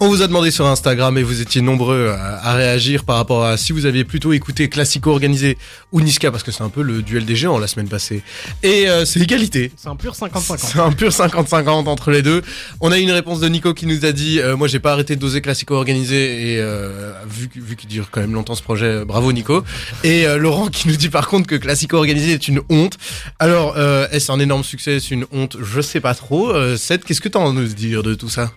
On vous a demandé sur Instagram et vous étiez nombreux à, à réagir par rapport à si vous aviez plutôt écouté Classico organisé ou Niska parce que c'est un peu le duel des géants la semaine passée. Et euh, c'est égalité. C'est un pur 50-50. C'est un pur 50-50 entre les deux. On a eu une réponse de Nico qui nous a dit euh, moi j'ai pas arrêté de doser Classico organisé et euh, vu, vu qu'il dure quand même longtemps ce projet, euh, bravo Nico. Et euh, Laurent qui nous dit par contre que Classico organisé est une honte. Alors euh, est-ce un énorme succès, est-ce une honte? Je sais pas trop. Seth, qu'est-ce que t'as à nous dire de tout ça?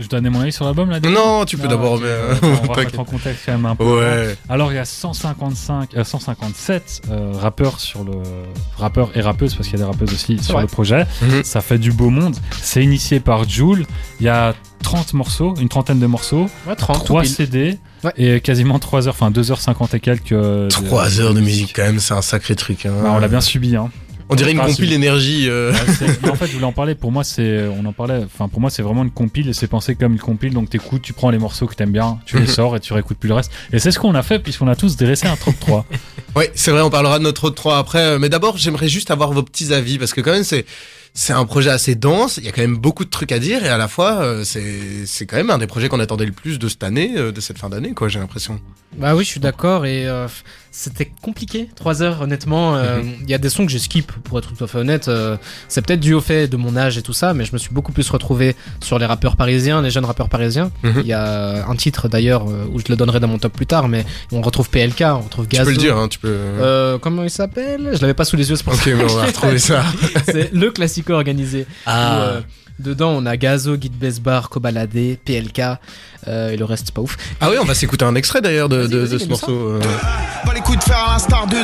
Je dois donner mon avis sur l'album là Non, tu peux Ah, d'abord. mais, euh, on va mettre en contexte quand même un peu. Ouais. Alors il y a 155, euh, 157 euh, rappeurs sur le rappeurs et rappeuses parce qu'il y a des rappeuses aussi sur le projet. Mhm. Ça fait du beau monde. C'est initié par Joule. Il y a 30 morceaux, une trentaine de morceaux, Ouais, 30. 3 tout pile. CD Ouais. et quasiment 3 heures, enfin 2h50 et quelques. euh, de- 3 heures de musique quand même, c'est un sacré truc. Hein. Bah, on l'a bien subi hein. On dirait une Ah, compile énergie. euh. Ouais, mais en fait, je voulais en parler. Pour moi, c'est, on en parlait. Enfin, pour moi, c'est vraiment une compile et c'est pensé comme une compile. Donc, t'écoutes, tu prends les morceaux que t'aimes bien, tu les sors et tu réécoutes plus le reste. Et c'est ce qu'on a fait puisqu'on a tous dressé un top 3. Ouais, c'est vrai, on parlera de notre autre 3 après. euh, Mais d'abord, j'aimerais juste avoir vos petits avis parce que quand même, c'est c'est un projet assez dense. Il y a quand même beaucoup de trucs à dire et à la fois, euh, c'est c'est quand même un des projets qu'on attendait le plus de cette année, euh, de cette fin d'année, quoi. J'ai l'impression. Bah oui, je suis d'accord et euh, c'était compliqué. 3 heures, honnêtement. euh, Il y a des sons que j'ai skip, pour être tout à fait honnête. euh, c'est peut-être dû au fait de mon âge et tout ça, mais je me suis beaucoup plus retrouvé sur les rappeurs parisiens, les jeunes rappeurs parisiens. Mhm. Il y a un titre d'ailleurs euh, où je le donnerai dans mon top plus tard, mais on retrouve PLK, on retrouve Tu Gazo. peux le dire, hein, tu peux. Euh, comment il s'appelle? Je l'avais pas sous les yeux, c'est pour Ok, ça. mais on va retrouver ça. c'est le classico organisé. Ah. Où, dedans, on a Gazo, Guide Besbar, Kobalade, PLK, euh, et le reste, c'est pas ouf. Ah oui, on va s'écouter un extrait d'ailleurs de, de, de ce morceau. euh. Pas les coups de faire à l'instar de 2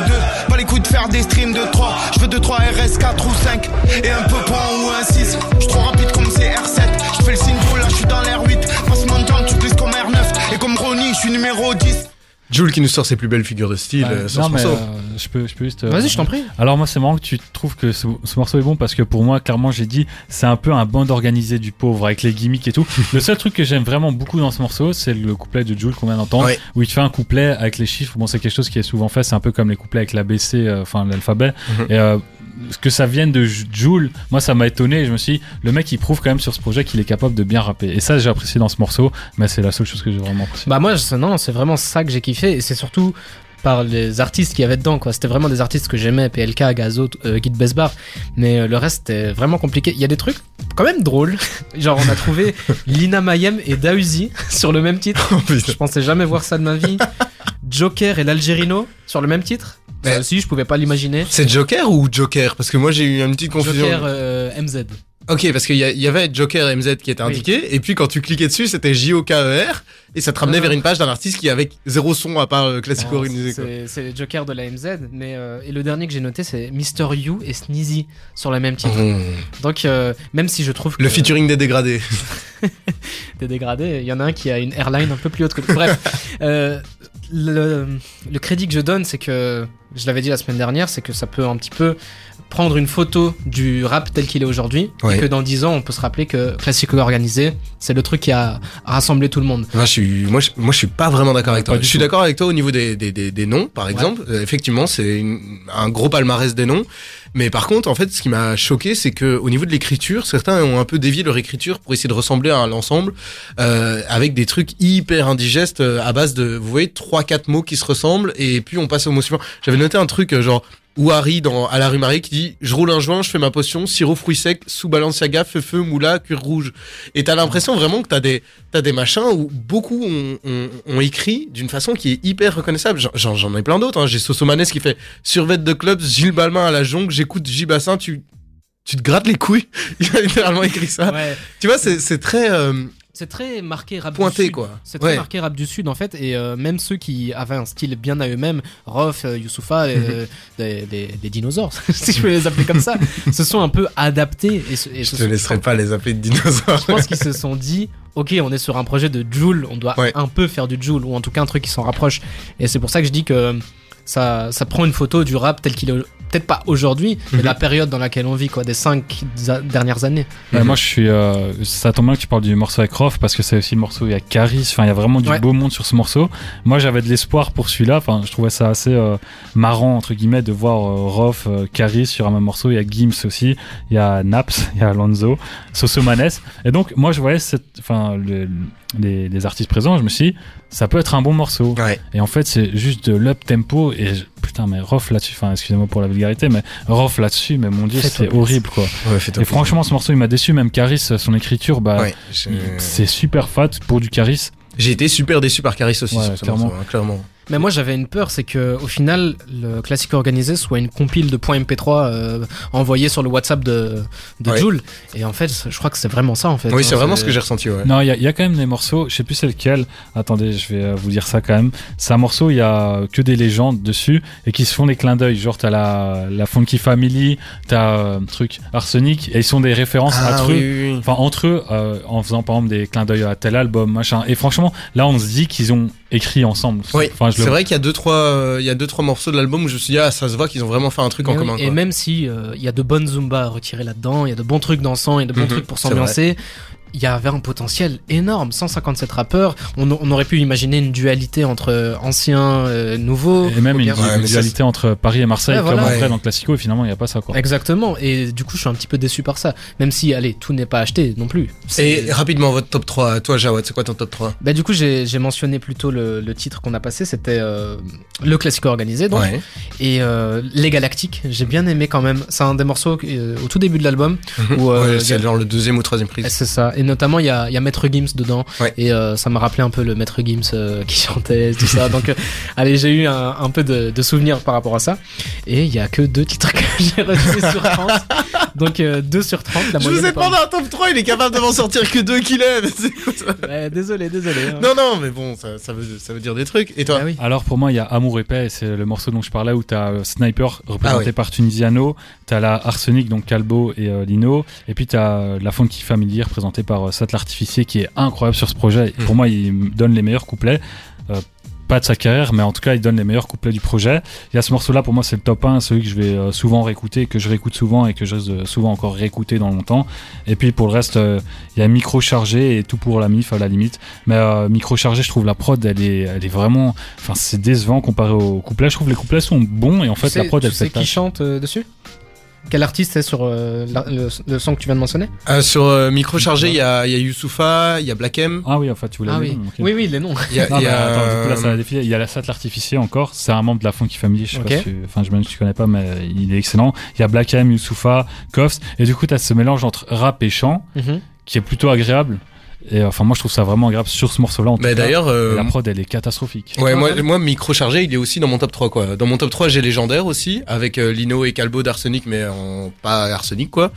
Pas les coups de faire des streams de 3 Je veux 2, 3 RS 4 ou 5 Et un peu point ou un 6 Je suis trop rapide Jules qui nous sort ses plus belles figures de style euh, sur non, ce mais morceau. euh, je peux, je peux juste. euh, Vas-y, je t'en prie. Alors moi, c'est marrant que tu trouves que ce, ce morceau est bon parce que pour moi, clairement, j'ai dit, c'est un peu un bande organisé du pauvre avec les gimmicks et tout. le seul truc que j'aime vraiment beaucoup dans ce morceau, c'est le couplet de Jules qu'on vient d'entendre, Ouais. où il te fait un couplet avec les chiffres. Bon, c'est quelque chose qui est souvent fait. C'est un peu comme les couplets avec l'ABC, euh, enfin l'alphabet. Mhm. Et euh, que ça vienne de J- Jules, moi, ça m'a étonné. Je me suis, dit, le mec, il prouve quand même sur ce projet qu'il est capable de bien rapper. Et ça, j'ai apprécié dans ce morceau. Mais c'est la seule chose que j'ai vraiment apprécié. Bah moi, non, c'est vraiment ça que j'ai kiffé, et c'est surtout par les artistes qu'il y avait dedans, quoi. C'était vraiment des artistes que j'aimais, PLK, Gazo, euh, Guide Besbar, mais euh, le reste c'était vraiment compliqué. Il y a des trucs quand même drôles, genre on a trouvé Lina Mayem et Dausi sur le même titre. Oh. Je pensais jamais voir ça de ma vie. Joker et l'Algérino sur le même titre. Ça aussi, je pouvais pas l'imaginer. C'est Joker ou Joker? Parce que moi j'ai eu une petite confusion. Joker euh, MZ. Ok, parce qu'il y, avait Joker MZ qui était Oui. indiqué, et puis quand tu cliquais dessus, c'était J-O-K-E-R, et ça te ramenait vers une page d'un artiste qui avait zéro son à part euh, classico organisé. C'est Joker de la MZ, mais euh, et le dernier que j'ai noté c'est Mister You et Sneezy sur le même titre. Mmh. Donc euh, même si je trouve que Le featuring des dégradés. des dégradés, il y en a un qui a une airline un peu plus haute que l'autre. Bref, euh, le, le crédit que je donne, c'est que je l'avais dit la semaine dernière, c'est que ça peut un petit peu prendre une photo du rap tel qu'il est aujourd'hui Ouais. et que dans 10 ans on peut se rappeler que Classico organisé c'est le truc qui a rassemblé tout le monde Moi, je suis, moi, je, moi, je suis pas vraiment d'accord avec toi. Je suis d'accord avec toi au niveau des, des, des, des noms, par exemple. Euh, effectivement, c'est un gros palmarès des noms. Mais par contre, en fait, ce qui m'a choqué, c'est que au niveau de l'écriture, certains ont un peu dévié leur écriture pour essayer de ressembler à l'ensemble, euh, avec des trucs hyper indigestes euh, à base de, vous voyez, trois, quatre mots qui se ressemblent, et puis on passe au mot suivant. J'avais noté un truc genre. Ou Harry dans à la rue Marie qui dit je roule un joint, je fais ma potion, sirop fruits secs, sous Balenciaga, feu feu, moula, cuir rouge. Et t'as l'impression vraiment que t'as des t'as des machins où beaucoup ont, ont, ont écrit d'une façon qui est hyper reconnaissable. J'en- ai plein d'autres. Hein. J'ai Sosomanes qui fait survêt de club, Gilles Balmain à la jonque, j'écoute J Bassin, tu tu te grattes les couilles. Il a littéralement écrit ça. ouais Tu vois, c'est c'est très euh, c'est très marqué rap pointé du Sud. quoi. C'est très Ouais. marqué rap du Sud en fait, et euh, même ceux qui avaient un style bien à eux-mêmes, Rof, euh, Youssoufa, euh, des, des, des dinosaures, si je peux les appeler comme ça, se sont un peu adaptés. Et, Je te sont- laisserai pas les appeler de dinosaures. Je pense qu'ils se sont dit, ok, on est sur un projet de Joule, on doit Ouais. un peu faire du Joule, ou en tout cas un truc qui s'en rapproche. Et c'est pour ça que je dis que ça, ça prend une photo du rap tel qu'il est peut-être pas aujourd'hui, mais Mhm. la période dans laquelle on vit, quoi, des cinq dernières années. Ouais, Mhm. Moi, je suis. euh, ça tombe bien que tu parles du morceau avec Rof parce que c'est aussi le morceau. Il y a Caris. Enfin, il y a vraiment du Ouais. beau monde sur ce morceau. Moi, j'avais de l'espoir pour celui-là. Enfin, je trouvais ça assez euh, marrant entre guillemets de voir euh, Rof, euh, Caris sur un même morceau. Il y a Gims aussi. Il y a Naps. Il y a Alonso, Sosomanes. Et donc, moi, je voyais cette. Enfin, le- les, les artistes présents. Je me suis. dit, Ça peut être un bon morceau. Ouais. Et en fait, c'est juste de l'up tempo. Et je- putain, mais Rof là-dessus. Enfin, excusez-moi pour la vulgarité, mais Rof là-dessus. Mais mon dieu, c'est horrible quoi. Ouais, Et franchement, ce morceau, il m'a déçu. Même Caris, son écriture, bah, Ouais, je- il- c'est super fat pour du Caris. J'ai été super déçu par Caris aussi Ouais, sur ce clairement. morceau, hein, clairement. Mais moi j'avais une peur, c'est que au final le classique organisé soit une compile de points MP3 euh, envoyés sur le WhatsApp de, de Ouais. Joule. Et en fait, je crois que c'est vraiment ça en fait. Oui, hein, c'est vraiment ce que j'ai ressenti, ouais. Non, il y, a- il y a quand même des morceaux, je sais plus c'est lequel. Attendez, je vais euh, vous dire ça quand même. C'est un morceau, il y a que des légendes dessus et qui se font des clins d'œil. Genre, t'as la, la Funky Family, t'as euh, truc Arsenic et ils sont des références Ah, entre oui, eux. oui, oui. Enfin, entre eux, euh, en faisant par exemple des clins d'œil à tel album, machin. Et franchement, là, on se dit qu'ils ont écrit ensemble. Oui, enfin, je c'est le vrai qu'il y a deux trois, euh, il y a deux trois morceaux de l'album où je me suis dit ah ça se voit qu'ils ont vraiment fait un truc en oui, commun. Et quoi. même si euh, il y a de bonnes zumba à retirer là-dedans, il y a de bons trucs dansants, il y a de bons Mhm, trucs pour s'ambiancer. Il y avait un potentiel énorme, 157 rappeurs. On, on aurait pu imaginer une dualité entre anciens, euh, nouveaux. Et même une Ouais, dualité entre Paris et Marseille, Ouais, comme voilà. Ouais. dans le Classico, et finalement, il n'y a pas ça, quoi. Exactement. Et du coup, je suis un petit peu déçu par ça. Même si, allez, tout n'est pas acheté non plus. Et rapidement votre top 3 toi Jawad, c'est quoi ton top 3 Bah, du coup, j'ai mentionné plutôt le, le titre qu'on a passé, c'était euh, le classico organisé, donc, Ouais. et euh, Les Galactiques. J'ai bien aimé quand même. C'est un des morceaux euh, au tout début de l'album. Où, euh, Ouais, c'est genre le deuxième ou troisième prise. C'est ça. Et notamment, il y a, il y a Maître Gims dedans. Ouais. Et euh, ça m'a rappelé un peu le Maître Gims euh, qui chantait, tout ça. Donc, euh, allez, j'ai eu un, un peu de, de souvenirs par rapport à ça. Et il y a que deux titres que j'ai retenus sur 30. Donc, 2 sur 30. La Je vous ai demandé un top 3, il est capable de m'en sortir que deux qu'il aime. Ouais, désolé, désolé. hein. Non non, mais bon, ça, ça veut ça veut dire des trucs. Et toi Ah oui. Alors pour moi, il y a Amour et Paix, c'est le morceau dont je parlais où t'as euh, Sniper représenté Ah par Tunisiano, t'as la Arsenic donc Calbo et euh, Lino, et puis t'as euh, la Funky Family représentée par euh, Sat l'artificier qui est incroyable sur ce projet. Et Mhm. Pour moi, il me donne les meilleurs couplets. Euh, pas de sa carrière, mais en tout cas, il donne les meilleurs couplets du projet. Il y a ce morceau-là, pour moi, c'est le top 1, celui que je vais euh, souvent réécouter, que je réécoute souvent et que je risque de souvent encore réécouter dans longtemps. Et puis pour le reste, euh, il y a Micro Chargé et tout pour la MIF à la limite. Mais euh, Micro Chargé, je trouve la prod, elle est, elle est vraiment. Enfin, c'est décevant comparé aux couplets. Je trouve les couplets sont bons et en fait, la prod, tu elle sais fait qui tâche. chante euh, dessus? Quel artiste c'est sur euh, la- le, le son que tu viens de mentionner Euh, Sur euh, micro chargé, il y a il y a Youssoufa, il y a Black M, Ah oui, en fait, tu voulais Ah les oui. ok. oui, oui, les noms. il y a, Non, il y mais a, attends, du coup, là, ça euh, va défiler. Il y a la Sat l'artificier encore. C'est un membre de la Funky Family. Je sais Ok. pas si tu- enfin, je me tu connais pas, mais il est excellent. Il y a Black M, Youssoufa, Koffs. Et du coup, t'as ce mélange entre rap et chant Mhm. qui est plutôt agréable. Et euh, enfin, moi, je trouve ça vraiment agréable sur ce morceau-là. en tout Mais d'ailleurs, euh, la prod, elle est catastrophique. Ouais, moi, moi, micro chargé, il est aussi dans mon top 3, quoi. Dans mon top 3, j'ai légendaire aussi, avec euh, Lino et Calbo d'Arsenic, mais en, pas Arsenic, quoi.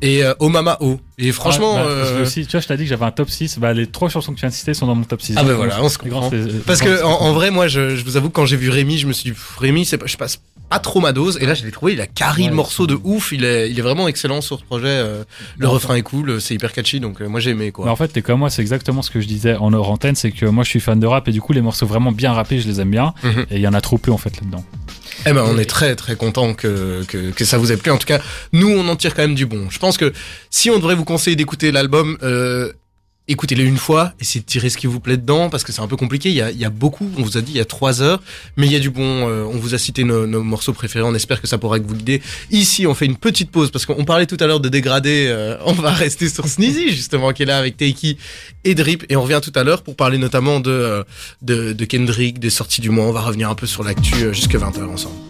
Et euh, Omama O. Et franchement, Ah, bah, euh, aussi, tu vois, je t'ai dit que j'avais un top 6. Bah, les trois chansons que tu viens de citer sont dans mon top 6. Ah bah voilà, on se comprend. parce que en, en vrai, moi, je, je vous avoue, que quand j'ai vu Rémi, je me suis dit, Rémi, pas, je passe pas trop ma dose. Et là, je l'ai trouvé, il a carré Ouais, le morceau de ouf. Il est, il est vraiment excellent sur ce projet. euh, le Non, refrain est cool, c'est hyper catchy, donc euh, moi j'ai aimé, quoi. Mais en fait, t'es comme moi, c'est exactement ce que je disais en hors antenne, c'est que moi je suis fan de rap et du coup les morceaux vraiment bien rappés, je les aime bien. Mhm. Et il y en a trop peu en fait là-dedans. Eh ben, on est très très content que, que, ça vous ait plu. En tout cas, nous, on en tire quand même du bon. Je pense que si on devrait vous conseiller d'écouter l'album, euh, écoutez-le une fois, essayez de tirer ce qui vous plaît dedans, parce que c'est un peu compliqué. Il y a, il y a beaucoup, on vous a dit, il y a trois heures, mais il y a du bon. euh, on vous a cité nos, morceaux préférés. On espère que ça pourra vous guider. Ici, on fait une petite pause, parce qu'on parlait tout à l'heure de dégradé. euh, on va rester sur Sneezy, justement, qui est là avec Teiki et Drip, et on revient tout à l'heure pour parler notamment de, euh, de, de Kendrick, des sorties du mois. On va revenir un peu sur l'actu jusque 20h ensemble.